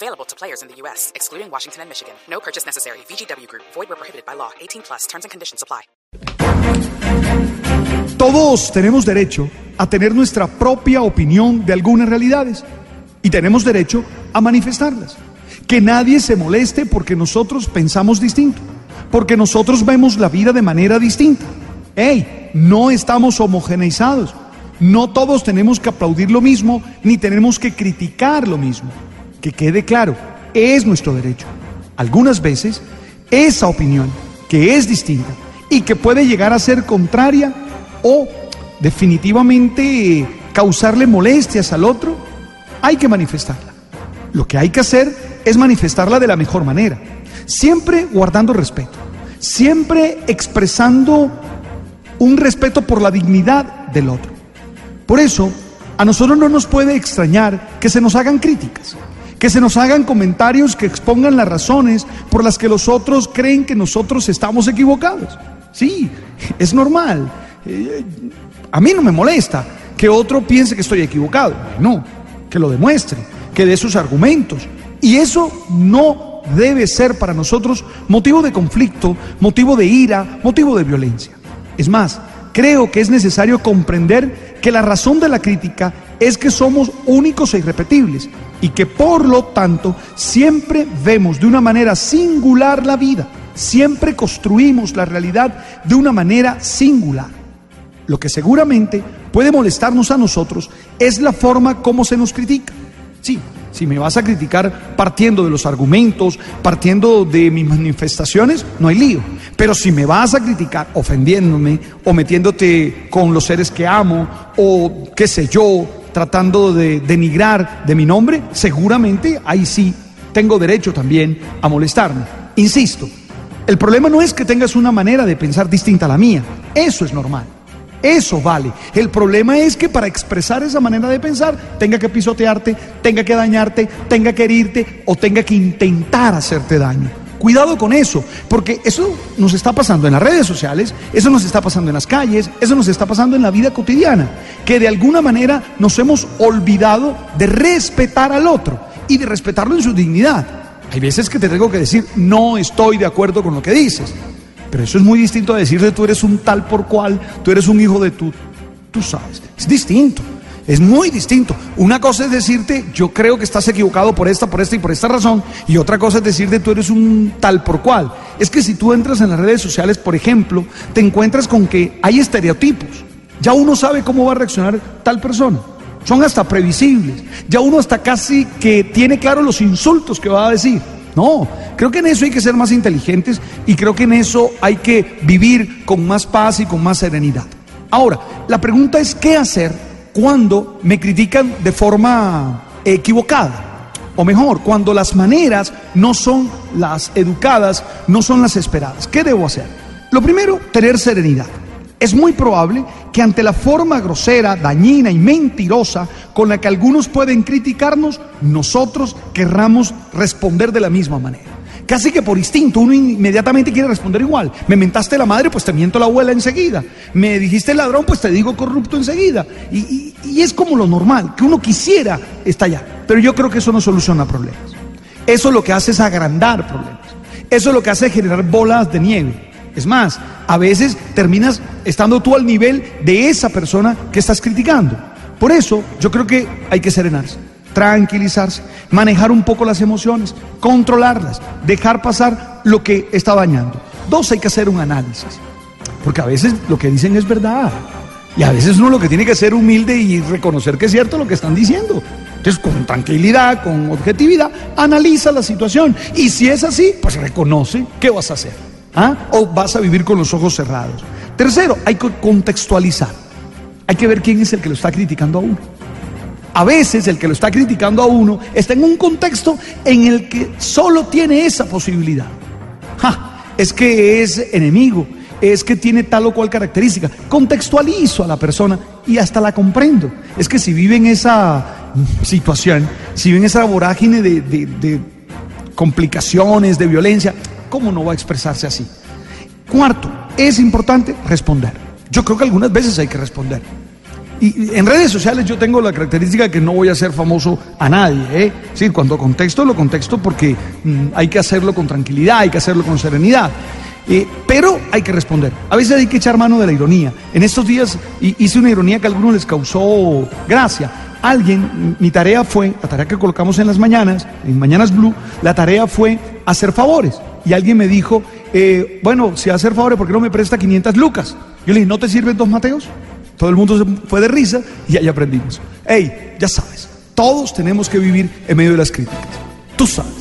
Available to players in the U.S., excluding Washington and Michigan. No purchase necessary. VGW Group. Void where prohibited by law. 18 plus. Terms and conditions apply. Todos tenemos derecho a tener nuestra propia opinión de algunas realidades y tenemos derecho a manifestarlas. Que nadie se moleste porque nosotros pensamos distinto, porque nosotros vemos la vida de manera distinta. ¡Ey! No estamos homogeneizados. No todos tenemos que aplaudir lo mismo, ni tenemos que criticar lo mismo. Que quede claro, es nuestro derecho. Algunas veces, esa opinión, que es distinta y que puede llegar a ser contraria o definitivamente causarle molestias al otro, hay que manifestarla. Lo que hay que hacer es manifestarla de la mejor manera, siempre guardando respeto, siempre expresando un respeto por la dignidad del otro. Por eso, a nosotros no nos puede extrañar que se nos hagan críticas, que se nos hagan comentarios que expongan las razones por las que los otros creen que nosotros estamos equivocados. Sí, es normal. Eh, a mí no me molesta que otro piense que estoy equivocado. No, que lo demuestre, que dé sus argumentos. Y eso no debe ser para nosotros motivo de conflicto, motivo de ira, motivo de violencia. Es más, creo que es necesario comprender que la razón de la crítica es que somos únicos e irrepetibles y que por lo tanto siempre vemos de una manera singular la vida, siempre construimos la realidad de una manera singular. Lo que seguramente puede molestarnos a nosotros es la forma como se nos critica. Sí, si me vas a criticar partiendo de los argumentos, partiendo de mis manifestaciones, no hay lío. Pero si me vas a criticar ofendiéndome o metiéndote con los seres que amo o qué sé yo, tratando de denigrar de mi nombre, seguramente ahí sí tengo derecho también a molestarme. Insisto, el problema no es que tengas una manera de pensar distinta a la mía, eso es normal. Eso vale. El problema es que para expresar esa manera de pensar tenga que pisotearte, tenga que dañarte, tenga que herirte o tenga que intentar hacerte daño. Cuidado con eso, porque eso nos está pasando en las redes sociales, eso nos está pasando en las calles, eso nos está pasando en la vida cotidiana, que de alguna manera nos hemos olvidado de respetar al otro y de respetarlo en su dignidad. Hay veces que te tengo que decir, no estoy de acuerdo con lo que dices. Pero eso es muy distinto a decirle tú eres un tal por cual, tú eres un hijo de tú. Tú sabes, es distinto. Es muy distinto. Una cosa es decirte, yo creo que estás equivocado por esta, por esta y por esta razón, y otra cosa es decirte, tú eres un tal por cual. Es que si tú entras en las redes sociales, por ejemplo, te encuentras con que hay estereotipos. Ya uno sabe cómo va a reaccionar tal persona. Son hasta previsibles. Ya uno hasta casi que tiene claro los insultos que va a decir. No, creo que en eso hay que ser más inteligentes y creo que en eso hay que vivir con más paz y con más serenidad. Ahora, la pregunta es qué hacer cuando me critican de forma equivocada. O mejor, cuando las maneras no son las educadas, no son las esperadas. ¿Qué debo hacer? Lo primero, tener serenidad. Es muy probable que ante la forma grosera, dañina y mentirosa con la que algunos pueden criticarnos, nosotros querramos responder de la misma manera. Casi que por instinto uno inmediatamente quiere responder igual. Me mentaste la madre, pues te miento la abuela enseguida. Me dijiste ladrón, pues te digo corrupto enseguida. Y, y es como lo normal, que uno quisiera estallar. Pero yo creo que eso no soluciona problemas. Eso lo que hace es agrandar problemas. Eso lo que hace es generar bolas de nieve. Es más, a veces terminas estando tú al nivel de esa persona que estás criticando. Por eso yo creo que hay que serenarse, tranquilizarse, manejar un poco las emociones, controlarlas, dejar pasar lo que está dañando. Dos, hay que hacer un análisis, porque a veces lo que dicen es verdad. Y a veces uno lo que tiene que ser humilde y reconocer que es cierto lo que están diciendo. Entonces, con tranquilidad, con objetividad, analiza la situación. Y si es así, pues reconoce qué vas a hacer. ¿Ah? ¿O vas a vivir con los ojos cerrados? Tercero, hay que contextualizar. Hay que ver quién es el que lo está criticando a uno. A veces el que lo está criticando a uno está en un contexto en el que solo tiene esa posibilidad. es que es enemigo es que tiene tal o cual característica. Contextualizo a la persona y hasta la comprendo. Es que si vive en esa situación, si vive en esa vorágine de, complicaciones, de violencia, ¿cómo no va a expresarse así? Cuarto, es importante responder. Yo creo que algunas veces hay que responder. Y en redes sociales yo tengo la característica de que no voy a ser famoso a nadie. ¿eh? Sí, cuando contexto, lo contexto porque mm, hay que hacerlo con tranquilidad, hay que hacerlo con serenidad. Eh, pero hay que responder. A veces hay que echar mano de la ironía. En estos días hice una ironía que a algunos les causó gracia. Alguien, mi tarea fue, la tarea que colocamos en las mañanas, en Mañanas Blue, la tarea fue hacer favores. Y alguien me dijo, eh, bueno, si hacer favores, ¿por qué no me presta 500 lucas? Yo le dije, ¿no te sirven dos Mateos? Todo el mundo se fue de risa y ahí aprendimos. Hey, ya sabes, todos tenemos que vivir en medio de las críticas. Tú sabes.